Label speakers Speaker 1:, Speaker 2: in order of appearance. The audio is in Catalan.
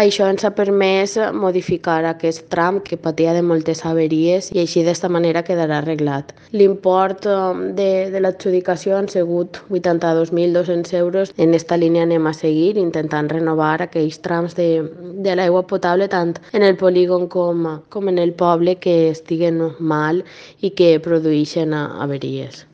Speaker 1: Això ens ha permès modificar aquest tram que patia de moltes averies i així d'esta manera quedarà arreglat. L'import um, de, de l'adjudicació han sigut 82.200 euros. En esta línia anem a seguir intentant renovar aquells trams de, de l'aigua potable tant en el polígon com, com en el poble que estiguen mal i que produeixen averies.